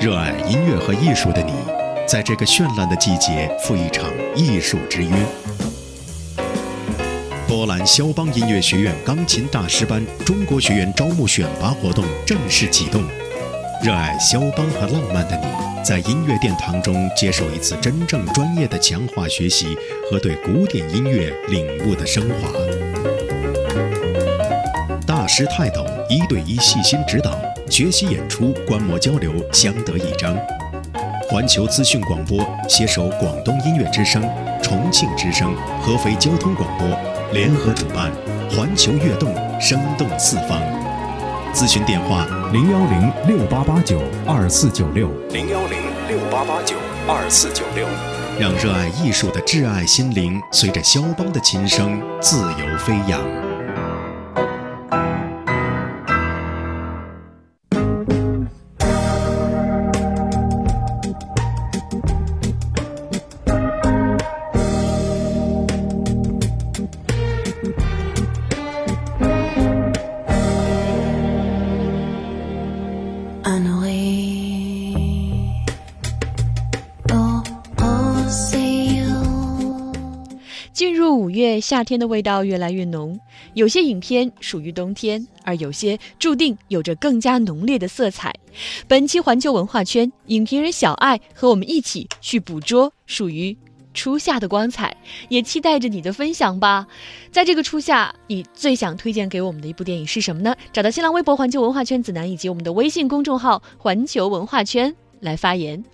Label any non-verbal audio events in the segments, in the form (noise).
热爱音乐和艺术的你，在这个绚烂的季节赴一场艺术之约。波兰肖邦音乐学院钢琴大师班中国学员招募选拔活动正式启动。热爱肖邦和浪漫的你，在音乐殿堂中接受一次真正专业的强化学习和对古典音乐领悟的升华。大师泰斗一对一细心指导。学习演出、观摩交流，相得益彰。环球资讯广播携手广东音乐之声、重庆之声、合肥交通广播联合主办“环球悦动”，生动四方。咨询电话：零幺零六八八九二四九六零幺零六八八九二四九六。让热爱艺术的挚爱心灵随着肖邦的琴声自由飞扬。夏天的味道越来越浓，有些影片属于冬天，而有些注定有着更加浓烈的色彩。本期环球文化圈影评人小爱和我们一起去捕捉属于初夏的光彩，也期待着你的分享吧。在这个初夏，你最想推荐给我们的一部电影是什么呢？找到新浪微博环球文化圈子南以及我们的微信公众号环球文化圈来发言。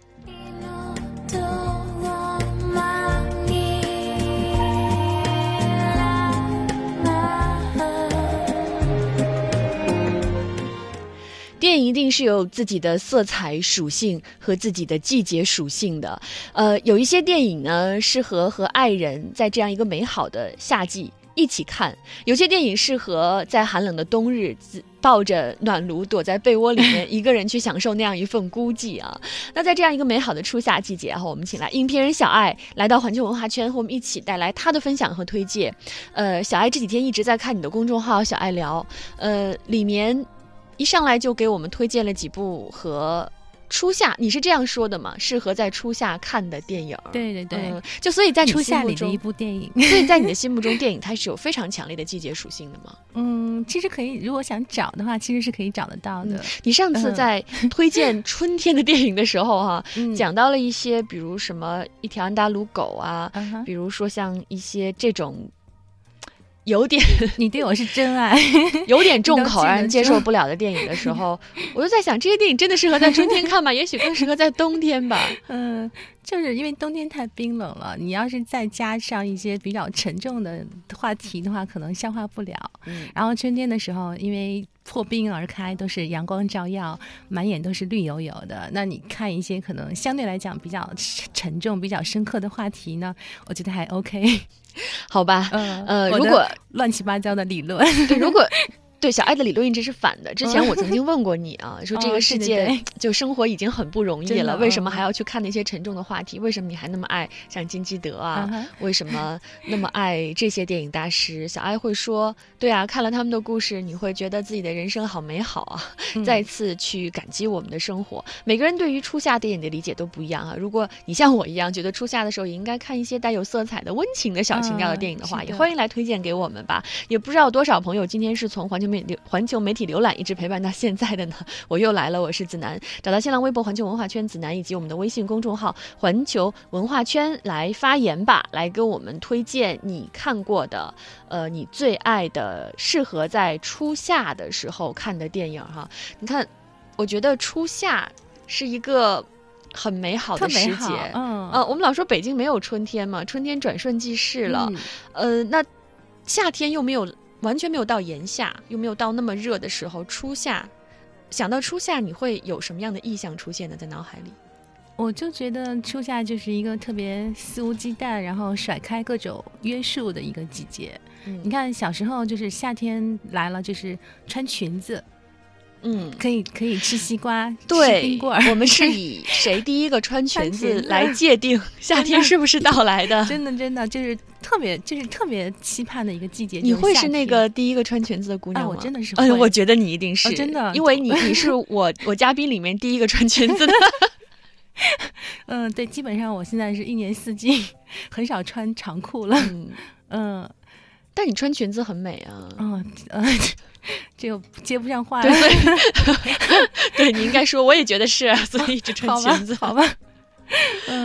电影一定是有自己的色彩属性和自己的季节属性的，呃，有一些电影呢适合和爱人在这样一个美好的夏季一起看，有些电影适合在寒冷的冬日抱着暖炉躲在被窝里面 (laughs) 一个人去享受那样一份孤寂啊。那在这样一个美好的初夏季节哈，我们请来影评人小爱来到环球文化圈，和我们一起带来他的分享和推荐。呃，小爱这几天一直在看你的公众号小爱聊，呃，里面。一上来就给我们推荐了几部和初夏，你是这样说的吗？适合在初夏看的电影。对对对，就所以在初夏里的一部电影。(laughs) 所以在你的心目中，电影它是有非常强烈的季节属性的吗？嗯，其实可以，如果想找的话，其实是可以找得到的。你上次在推荐春天的电影的时候，哈，(laughs) 讲到了一些，比如什么一条安达鲁狗啊，比如说像一些这种。有点，你对我是真爱，(laughs) 有点重口让人接受 (laughs) 不了的电影的时候，我就在想，这些电影真的适合在春天看吗？也许更适合在冬天吧。(laughs) 嗯，就是因为冬天太冰冷了，你要是再加上一些比较沉重的话题的话，可能消化不了。嗯，然后春天的时候，因为破冰而开，都是阳光照耀，满眼都是绿油油的。那你看一些可能相对来讲比较沉重、比较深刻的话题呢，我觉得还 OK。好吧，呃，如果乱七八糟的理论，对，如果。对小爱的理论一直是反的。之前我曾经问过你啊，说 (laughs) 这个世界就生活已经很不容易了，为什么还要去看那些沉重的话题？为什么你还那么爱像金基德啊？为什么那么爱这些电影大师？小爱会说：对啊，看了他们的故事，你会觉得自己的人生好美好啊！(laughs) 再次去感激我们的生活。每个人对于初夏电影的理解都不一样啊。如果你像我一样觉得初夏的时候也应该看一些带有色彩的温情的小情调的电影的话，也欢迎来推荐给我们吧。也不知道多少朋友今天是从环球。环球媒体浏览一直陪伴到现在的呢，我又来了，我是子楠，找到新浪微博环球文化圈子楠以及我们的微信公众号环球文化圈来发言吧，来跟我们推荐你看过的，呃，你最爱的适合在初夏的时候看的电影哈。你看，我觉得初夏是一个很美好的时节，嗯，呃，我们老说北京没有春天嘛，春天转瞬即逝了，呃，那夏天又没有。完全没有到炎夏，又没有到那么热的时候，初夏，想到初夏，你会有什么样的意象出现呢？在脑海里，我就觉得初夏就是一个特别肆无忌惮，然后甩开各种约束的一个季节。你看小时候就是夏天来了，就是穿裙子。嗯，可以可以吃西瓜，对，冰棍儿。我们是 (laughs) 以谁第一个穿裙子来界定 (laughs) 夏天是不是到来的？(laughs) 真的真的就是特别就是特别期盼的一个季节。你会是那个第一个穿裙子的姑娘吗？我真的是，哎，我觉得你一定是真的，因为你你是我我嘉宾里面第一个穿裙子的。嗯，对，基本上我现在是一年四季很少穿长裤了。嗯，但你穿裙子很美啊。嗯嗯，(laughs) 这个接不上话。对，(laughs) 对你应该说，我也觉得是，(laughs) 所以一直穿裙子，好吧。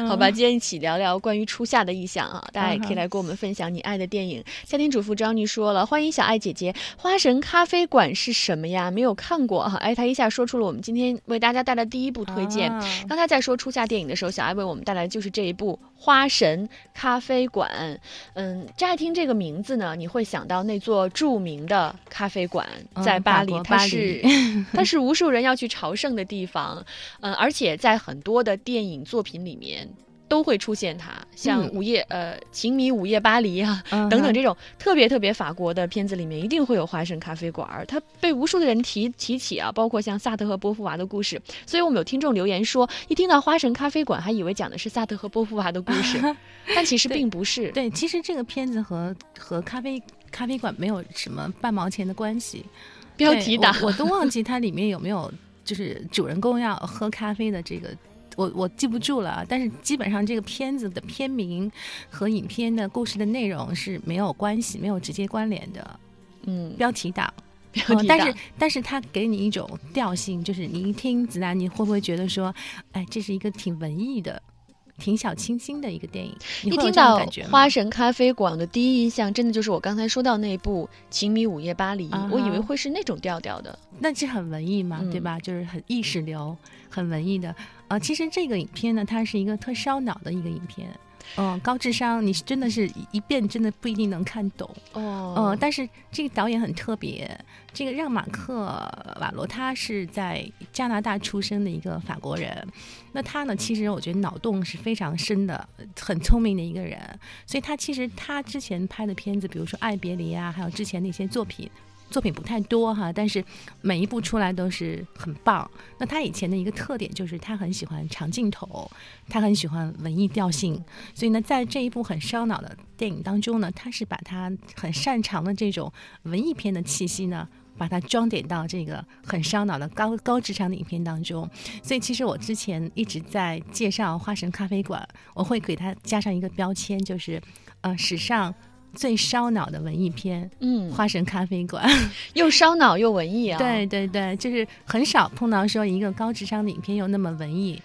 好吧，今天一起聊聊关于初夏的意象啊，大家也可以来跟我们分享你爱的电影。家庭主妇张妮说了，欢迎小爱姐姐，《花神咖啡馆》是什么呀？没有看过哈。哎，她一下说出了我们今天为大家带来第一部推荐。刚才在说初夏电影的时候，小爱为我们带来的就是这一部。花神咖啡馆，嗯，乍听这个名字呢，你会想到那座著名的咖啡馆在巴黎，它是 (laughs) 它是无数人要去朝圣的地方，嗯，而且在很多的电影作品里面。都会出现它，像午夜呃，情迷午夜巴黎啊，等等这种特别特别法国的片子里面，一定会有花神咖啡馆儿，它被无数的人提提起啊，包括像萨特和波伏娃的故事。所以我们有听众留言说，一听到花神咖啡馆，还以为讲的是萨特和波伏娃的故事，(laughs) 但其实并不是。对，其实这个片子和和咖啡咖啡馆没有什么半毛钱的关系。标题党，我都忘记它里面有没有就是主人公要喝咖啡的这个。我我记不住了，但是基本上这个片子的片名和影片的故事的内容是没有关系、没有直接关联的。嗯，标题党。(laughs) 但是，但是它给你一种调性，就是你一听子楠，你会不会觉得说，哎，这是一个挺文艺的、挺小清新的一个电影？一听到花神咖啡馆的第一印象，真的就是我刚才说到那部《情迷午夜巴黎》，我以为会是那种调调的。那是很文艺嘛，对吧？就是很意识流、很文艺的。啊，其实这个影片呢，它是一个特烧脑的一个影片，嗯，高智商，你是真的是一遍真的不一定能看懂哦，嗯，但是这个导演很特别，这个让马克瓦罗他是在加拿大出生的一个法国人，那他呢，其实我觉得脑洞是非常深的，很聪明的一个人，所以他其实他之前拍的片子，比如说《爱别离》啊，还有之前的一些作品。作品不太多哈，但是每一部出来都是很棒。那他以前的一个特点就是他很喜欢长镜头，他很喜欢文艺调性。所以呢，在这一部很烧脑的电影当中呢，他是把他很擅长的这种文艺片的气息呢，把它装点到这个很烧脑的高高智商的影片当中。所以其实我之前一直在介绍《花神咖啡馆》，我会给他加上一个标签，就是呃史上。最烧脑的文艺片，嗯，花神咖啡馆，(laughs) 又烧脑又文艺啊！对对对，就是很少碰到说一个高智商的影片又那么文艺，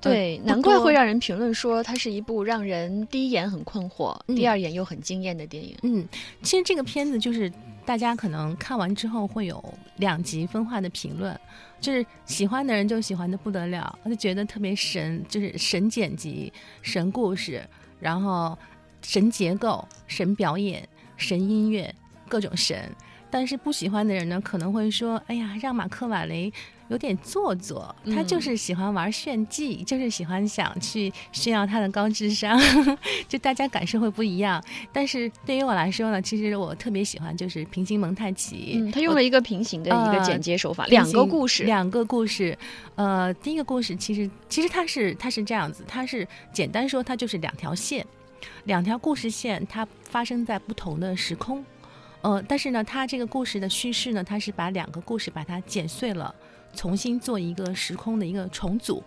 对，难怪会让人评论说它是一部让人第一眼很困惑，第二眼又很惊艳的电影。嗯，其实这个片子就是大家可能看完之后会有两极分化的评论，就是喜欢的人就喜欢的不得了，就觉得特别神，就是神剪辑、神故事，然后。神结构、神表演、神音乐，各种神。但是不喜欢的人呢，可能会说：“哎呀，让马克·瓦雷有点做作，他就是喜欢玩炫技，就是喜欢想去炫耀他的高智商。(laughs) ”就大家感受会不一样。但是对于我来说呢，其实我特别喜欢就是平行蒙太奇，他用了一个平行的一个剪接手法，两个故事，两个故事。呃，第一个故事其实其实它是它是这样子，它是简单说，它就是两条线。两条故事线，它发生在不同的时空，呃，但是呢，它这个故事的叙事呢，它是把两个故事把它剪碎了，重新做一个时空的一个重组。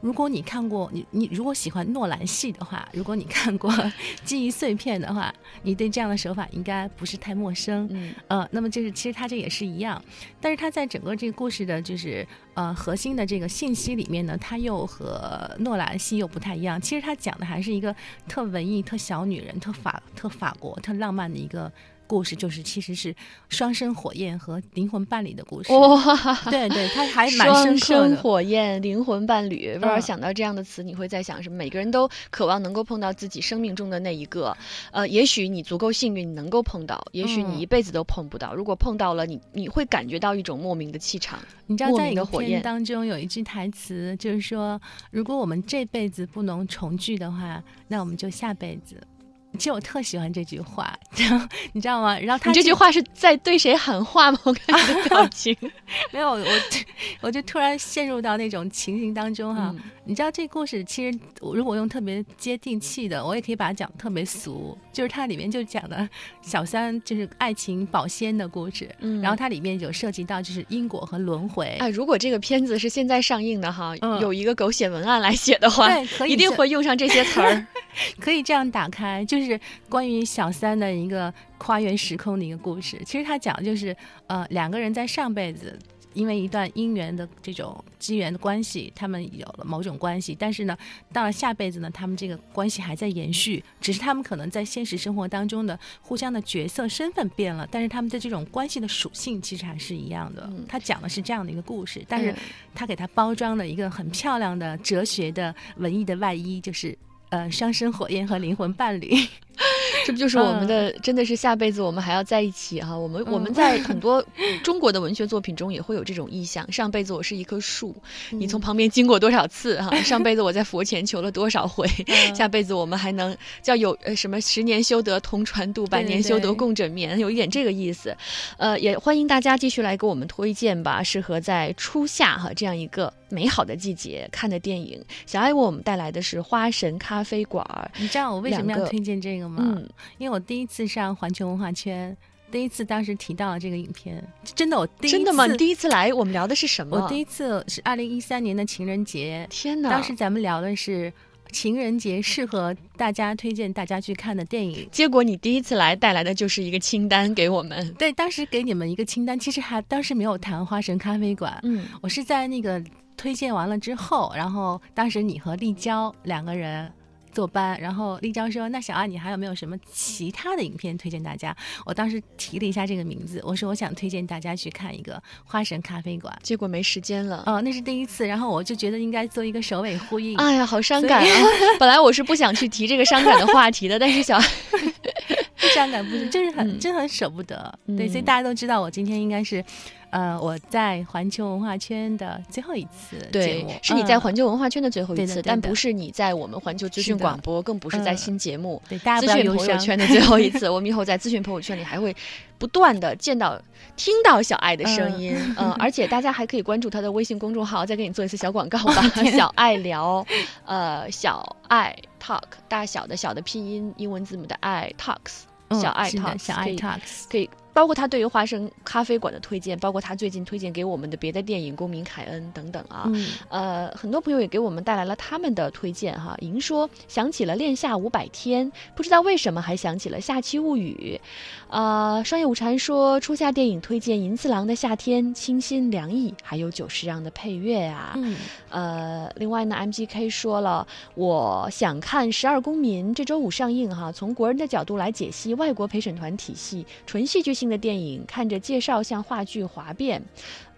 如果你看过你你如果喜欢诺兰系的话，如果你看过《记忆碎片》的话，你对这样的手法应该不是太陌生。嗯，呃，那么就是其实它这也是一样，但是它在整个这个故事的就是呃核心的这个信息里面呢，它又和诺兰系又不太一样。其实它讲的还是一个特文艺、特小女人、特法、特法国、特浪漫的一个。故事就是其实是双生火焰和灵魂伴侣的故事哇，对对，他还蛮双生火焰灵魂伴侣。不知道想到这样的词，你会在想什么？每个人都渴望能够碰到自己生命中的那一个。呃，也许你足够幸运，你能够碰到；也许你一辈子都碰不到。如果碰到了，你你会感觉到一种莫名的气场。你知道在影片当中有一句台词，就是说，如果我们这辈子不能重聚的话，那我们就下辈子。其实我特喜欢这句话，你知道吗？然后他这句话是在对谁喊话吗？我看你的表 (laughs) 情，没有，我我就突然陷入到那种情形当中哈。你知道这故事其实如果用特别接地气的，我也可以把它讲特别俗，就是它里面就讲的小三就是爱情保鲜的故事，嗯，然后它里面有涉及到就是因果和轮回。哎，如果这个片子是现在上映的哈，有一个狗血文案来写的话，对，一定会用上这些词儿，(laughs) (laughs) 可以这样打开，就是关于小三的一个跨越时空的一个故事。其实他讲的就是呃两个人在上辈子。因为一段姻缘的这种机缘的关系，他们有了某种关系，但是呢，到了下辈子呢，他们这个关系还在延续，只是他们可能在现实生活当中的互相的角色身份变了，但是他们的这种关系的属性其实还是一样的。他讲的是这样的一个故事，但是他给他包装了一个很漂亮的哲学的文艺的外衣，就是呃，双生火焰和灵魂伴侣。(laughs) 这不就是我们的？真的是下辈子我们还要在一起哈！我们我们在很多 (laughs) 中国的文学作品中也会有这种意象。上辈子我是一棵树，你从旁边经过多少次哈？上辈子我在佛前求了多少回？(laughs) 下辈子我们还能叫有呃什么十年修得同船渡，百年修得共枕眠，有一点这个意思。呃，也欢迎大家继续来给我们推荐吧，适合在初夏哈这样一个美好的季节看的电影。小爱为我们带来的是《花神咖啡馆》，你知道我为什么要推荐这个吗？嗯。因为我第一次上环球文化圈，第一次当时提到了这个影片，真的我真的吗？你第一次来，我们聊的是什么？我第一次是二零一三年的情人节，天哪！当时咱们聊的是情人节适合大家推荐大家去看的电影，结果你第一次来带来的就是一个清单给我们。对，当时给你们一个清单，其实还当时没有谈花神咖啡馆，嗯，我是在那个推荐完了之后，然后当时你和立交两个人。坐班，然后丽娇说：“那小安，你还有没有什么其他的影片推荐大家？”我当时提了一下这个名字，我说我想推荐大家去看一个《花神咖啡馆》，结果没时间了。哦，那是第一次，然后我就觉得应该做一个首尾呼应。哎呀，好伤感啊！(laughs) 本来我是不想去提这个伤感的话题的，但是小不 (laughs) (laughs) 伤感不是，就是很真很舍不得。对，所以大家都知道我今天应该是。呃，我在环球文化圈的最后一次节目，是你在环球文化圈的最后一次，但不是你在我们环球资讯广播，更不是在新节目对大家资讯朋友圈的最后一次。(laughs) 我们以后在资讯朋友圈里还会不断的见到、听到小爱的声音，嗯，(laughs) 而且大家还可以关注他的微信公众号，再给你做一次小广告吧。(laughs) 小爱聊，呃，小爱 talk，大小的小的拼音英文字母的爱 talks，小爱 talks，小爱 talks 可以。包括他对于花生咖啡馆的推荐，包括他最近推荐给我们的别的电影《公民凯恩》等等啊，呃，很多朋友也给我们带来了他们的推荐哈。莹说想起了《恋夏五百天》，不知道为什么还想起了《夏期物语》。呃，双叶午蝉说初夏电影推荐《银次郎的夏天》，清新凉意，还有久石让的配乐啊。嗯。呃，另外呢，MGK 说了，我想看《十二公民》，这周五上映哈。从国人的角度来解析外国陪审团体系，纯戏剧性。的电影看着介绍像话剧滑变，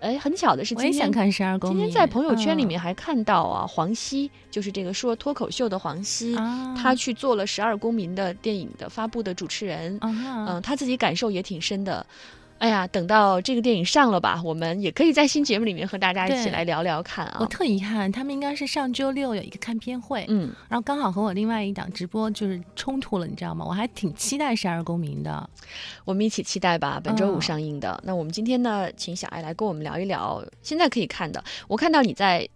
哎，很巧的是，今天看十二公今天在朋友圈里面还看到啊，黄西就是这个说脱口秀的黄西，他去做了十二公民的电影的发布的主持人，嗯，他自己感受也挺深的。哎呀，等到这个电影上了吧，我们也可以在新节目里面和大家一起来聊聊看啊。我特遗憾，他们应该是上周六有一个看片会，嗯，然后刚好和我另外一档直播就是冲突了，你知道吗？我还挺期待《十二公民》的，我们一起期待吧。本周五上映的，那我们今天呢，请小爱来跟我们聊一聊现在可以看的。我看到你在。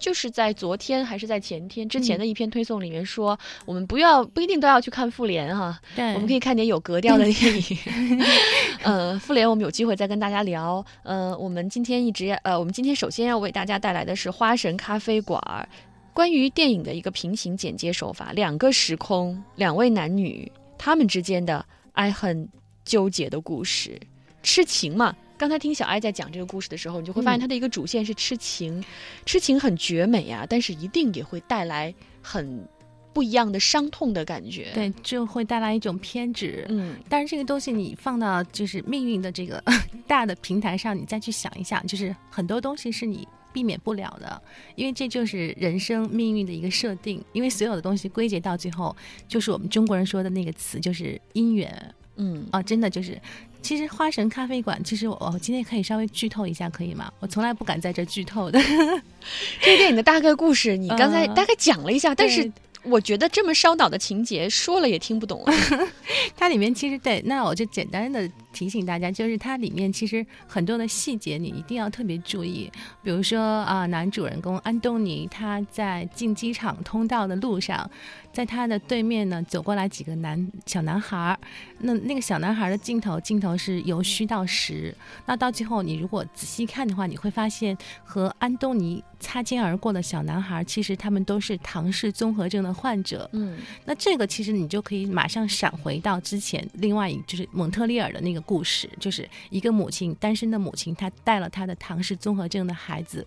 就是在昨天还是在前天之前的一篇推送里面说，我们不要不一定都要去看复联哈，对，我们可以看点有格调的电影。(laughs) 呃，复联我们有机会再跟大家聊。呃，我们今天一直呃，我们今天首先要为大家带来的是《花神咖啡馆》，关于电影的一个平行剪接手法，两个时空，两位男女他们之间的爱恨纠结的故事，痴情嘛。刚才听小爱在讲这个故事的时候，你就会发现它的一个主线是痴情，痴情很绝美啊，但是一定也会带来很不一样的伤痛的感觉。对，就会带来一种偏执。嗯，但是这个东西你放到就是命运的这个 (laughs) 大的平台上，你再去想一想，就是很多东西是你避免不了的，因为这就是人生命运的一个设定。因为所有的东西归结到最后，就是我们中国人说的那个词，就是姻缘。嗯，啊，真的就是。其实花神咖啡馆，其实我我今天可以稍微剧透一下，可以吗？我从来不敢在这剧透的。(laughs) 这个电影的大概故事，你刚才大概讲了一下，但是我觉得这么烧脑的情节说了也听不懂。(laughs) 它里面其实对，那我就简单的提醒大家，就是它里面其实很多的细节你一定要特别注意。比如说啊，男主人公安东尼他在进机场通道的路上，在他的对面呢走过来几个男小男孩儿。那那个小男孩的镜头镜头是由虚到实。那到最后你如果仔细看的话，你会发现和安东尼擦肩而过的小男孩，其实他们都是唐氏综合症的患者。嗯，那这个其实你就可以马上闪回到之前另外一就是蒙特利尔的那个故事，就是一个母亲单身的母亲，她带了她的唐氏综合症的孩子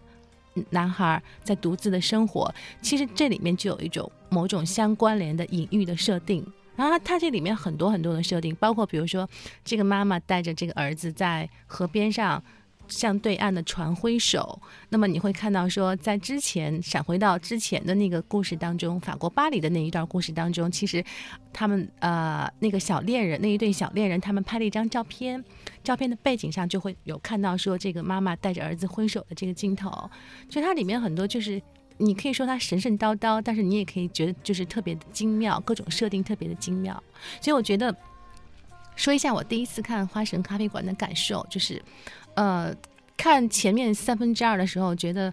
男孩在独自的生活。其实这里面就有一种某种相关联的隐喻的设定。然后它这里面很多很多的设定，包括比如说这个妈妈带着这个儿子在河边上。向对岸的船挥手，那么你会看到说，在之前闪回到之前的那个故事当中，法国巴黎的那一段故事当中，其实他们呃那个小恋人那一对小恋人，他们拍了一张照片，照片的背景上就会有看到说这个妈妈带着儿子挥手的这个镜头，就它里面很多就是你可以说它神神叨叨，但是你也可以觉得就是特别的精妙，各种设定特别的精妙，所以我觉得说一下我第一次看花神咖啡馆的感受，就是。呃，看前面三分之二的时候，觉得，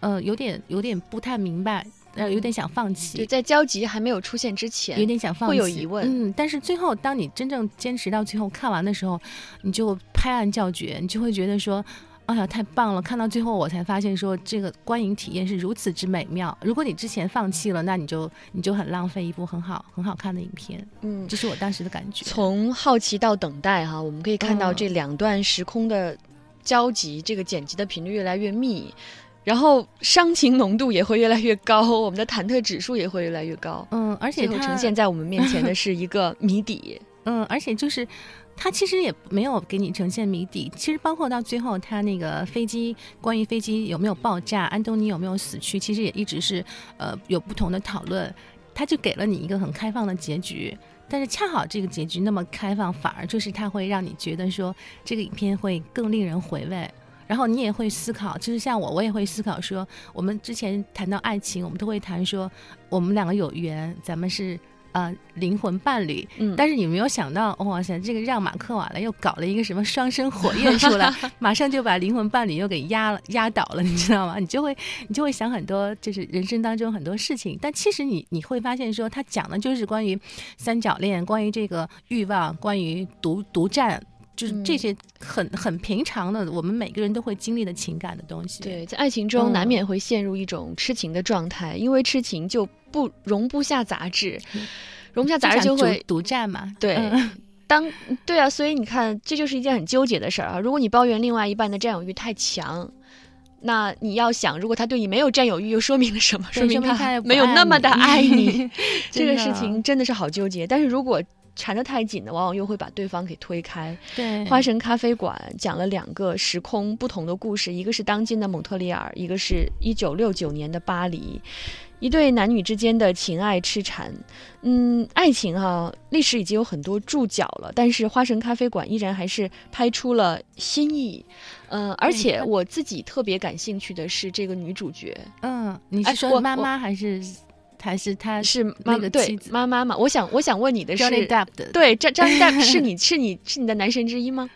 呃，有点有点不太明白，呃，有点想放弃。对，在交集还没有出现之前，有点想放弃，会有疑问。嗯，但是最后，当你真正坚持到最后看完的时候，你就拍案叫绝，你就会觉得说。哎呀，太棒了！看到最后，我才发现说这个观影体验是如此之美妙。如果你之前放弃了，那你就你就很浪费一部很好很好看的影片。嗯，这是我当时的感觉。从好奇到等待，哈，我们可以看到这两段时空的交集，这个剪辑的频率越来越密，然后伤情浓度也会越来越高，我们的忐忑指数也会越来越高。嗯，而且它呈现在我们面前的是一个谜底。嗯，而且就是。他其实也没有给你呈现谜底，其实包括到最后，他那个飞机关于飞机有没有爆炸，安东尼有没有死去，其实也一直是呃有不同的讨论。他就给了你一个很开放的结局，但是恰好这个结局那么开放，反而就是它会让你觉得说这个影片会更令人回味，然后你也会思考，就是像我，我也会思考说，我们之前谈到爱情，我们都会谈说我们两个有缘，咱们是。呃，灵魂伴侣，嗯，但是你没有想到，哇塞，这个让马克瓦莱又搞了一个什么双生火焰出来，(laughs) 马上就把灵魂伴侣又给压了、压倒了，你知道吗？你就会，你就会想很多，就是人生当中很多事情。但其实你你会发现，说他讲的就是关于三角恋，关于这个欲望，关于独独占，就是这些很很平常的，我们每个人都会经历的情感的东西。对，在爱情中难免会陷入一种痴情的状态，因为痴情就。不容不下杂质，容不下杂质就会独占嘛？对，当对啊，所以你看，这就是一件很纠结的事儿啊。如果你抱怨另外一半的占有欲太强，那你要想，如果他对你没有占有欲，又说明了什么？说明他没有那么的爱你。(laughs) (laughs) 这个事情真的是好纠结。但是如果缠得太紧的，往往又会把对方给推开。对，花神咖啡馆讲了两个时空不同的故事，一个是当今的蒙特利尔，一个是一九六九年的巴黎。一对男女之间的情爱痴缠，嗯，爱情哈，历史已经有很多注脚了，但是花神咖啡馆依然还是拍出了新意，嗯，而且我自己特别感兴趣的是这个女主角，嗯，你是说妈妈还是还是他是那个对妈妈嘛？我想我想问你的是，Johnny Depp 的对张张 Depp (laughs) 是你是你是你的男神之一吗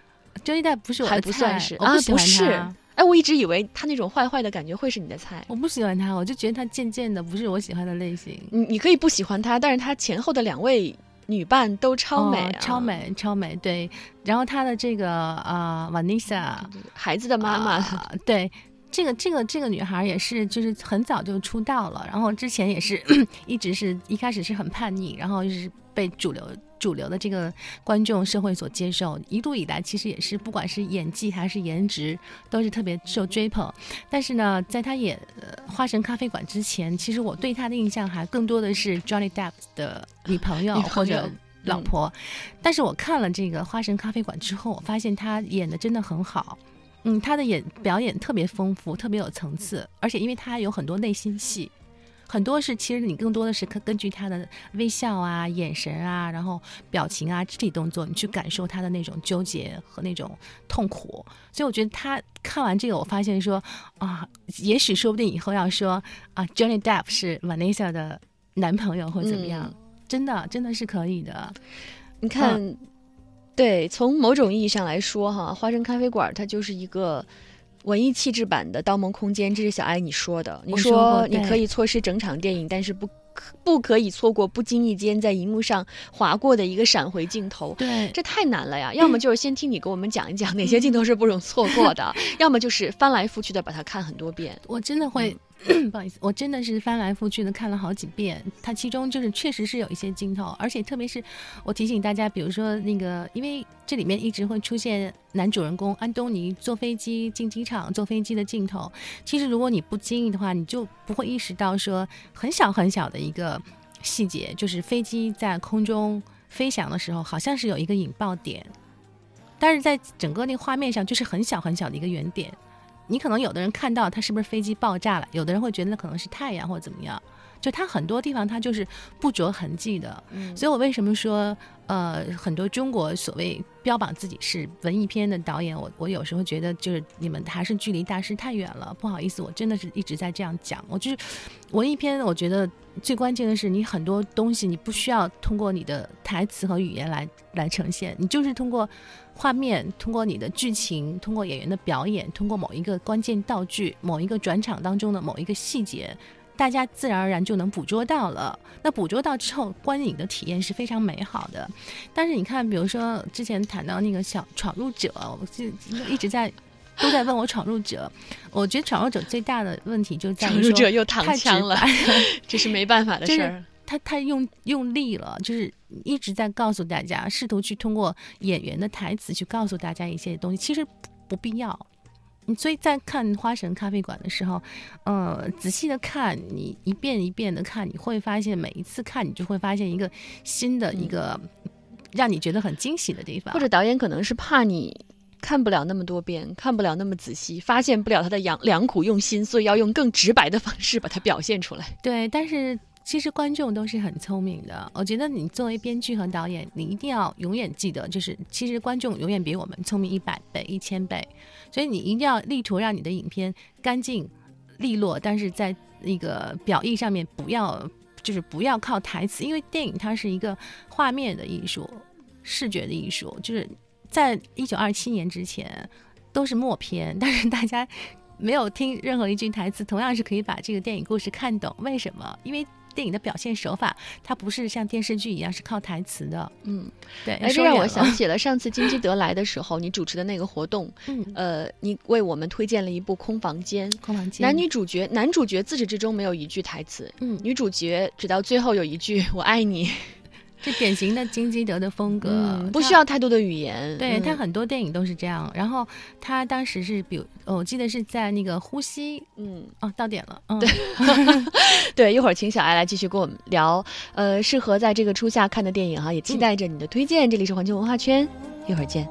？Johnny Depp 不是我还不算是啊，不是。哎，我一直以为他那种坏坏的感觉会是你的菜。我不喜欢他，我就觉得他渐渐的不是我喜欢的类型。你你可以不喜欢他，但是他前后的两位女伴都超美，超美，超美。对，然后他的这个呃，Vanessa，孩子的妈妈，对，这个这个这个女孩也是，就是很早就出道了，然后之前也是 (clears throat) 一直是一开始是很叛逆，然后就是被主流。主流的这个观众社会所接受，一路以来其实也是，不管是演技还是颜值，都是特别受追捧。但是呢，在她演《花神咖啡馆》之前，其实我对她的印象还更多的是 Johnny Depp 的女朋友或者老婆。但是我看了这个《花神咖啡馆》之后，我发现她演的真的很好。嗯，他的演表演特别丰富，特别有层次，而且因为他有很多内心戏。很多是，其实你更多的是根根据他的微笑啊、眼神啊，然后表情啊、肢体动作，你去感受他的那种纠结和那种痛苦。所以我觉得他看完这个，我发现说啊，也许说不定以后要说啊，Johnny Depp 是 Vanessa 的男朋友或怎么样，真的真的是可以的。你看，对，从某种意义上来说，哈，花生咖啡馆它就是一个文艺气质版的《盗梦空间》，这是小艾你说的。你说你可以错失整场电影，但是不。不可以错过不经意间在荧幕上划过的一个闪回镜头，对，这太难了呀！要么就是先听你给我们讲一讲哪些镜头是不容错过的，(laughs) 要么就是翻来覆去的把它看很多遍。我真的会。(clears throat) 不好意思，我真的是翻来覆去的看了好几遍。它其中就是确实是有一些镜头，而且特别是我提醒大家，比如说那个，因为这里面一直会出现男主人公安东尼坐飞机进机场坐飞机的镜头。其实如果你不经意的话，你就不会意识到说很小很小的一个细节，就是飞机在空中飞翔的时候，好像是有一个引爆点，但是在整个那画面上就是很小很小的一个圆点。你可能有的人看到它是不是飞机爆炸了，有的人会觉得那可能是太阳或者怎么样，就它很多地方它就是不着痕迹的。嗯，所以我为什么说，呃，很多中国所谓标榜自己是文艺片的导演，我我有时候觉得就是你们还是距离大师太远了。不好意思，我真的是一直在这样讲。我就是文艺片，我觉得最关键的是你很多东西你不需要通过你的台词和语言来来呈现，你就是通过。画面通过你的剧情，通过演员的表演，通过某一个关键道具、某一个转场当中的某一个细节，大家自然而然就能捕捉到了。那捕捉到之后，观影的体验是非常美好的。但是你看，比如说之前谈到那个小闯入者，我就一直在都在问我闯入者。(laughs) 我觉得闯入者最大的问题就在于说又躺枪了，这是没办法的事儿。(laughs) 他他用用力了，就是一直在告诉大家，试图去通过演员的台词去告诉大家一些东西，其实不必要。所以在看花神咖啡馆的时候，呃，仔细的看，你一遍一遍的看，你会发现每一次看，你就会发现一个新的一个让你觉得很惊喜的地方。或者导演可能是怕你看不了那么多遍，看不了那么仔细，发现不了他的良良苦用心，所以要用更直白的方式把它表现出来。对，但是。其实观众都是很聪明的，我觉得你作为编剧和导演，你一定要永远记得，就是其实观众永远比我们聪明一百倍、一千倍，所以你一定要力图让你的影片干净利落，但是在那个表意上面不要，就是不要靠台词，因为电影它是一个画面的艺术、视觉的艺术，就是在一九二七年之前都是默片，但是大家没有听任何一句台词，同样是可以把这个电影故事看懂。为什么？因为电影的表现手法，它不是像电视剧一样是靠台词的。嗯，对。哎，这让我想起了上次金基德来的时候，你主持的那个活动。(laughs) 嗯，呃，你为我们推荐了一部《空房间》。空房间。男女主角，男主角自始至终没有一句台词。嗯，女主角直到最后有一句“我爱你”。(laughs) 这典型的金基德的风格，不需要太多的语言。对他很多电影都是这样。然后他当时是，比如我记得是在那个《呼吸》。嗯，哦，到点了。对，(laughs) 对，一会儿请小艾来继续跟我们聊，呃，适合在这个初夏看的电影哈，也期待着你的推荐。这里是环球文化圈，一会儿见。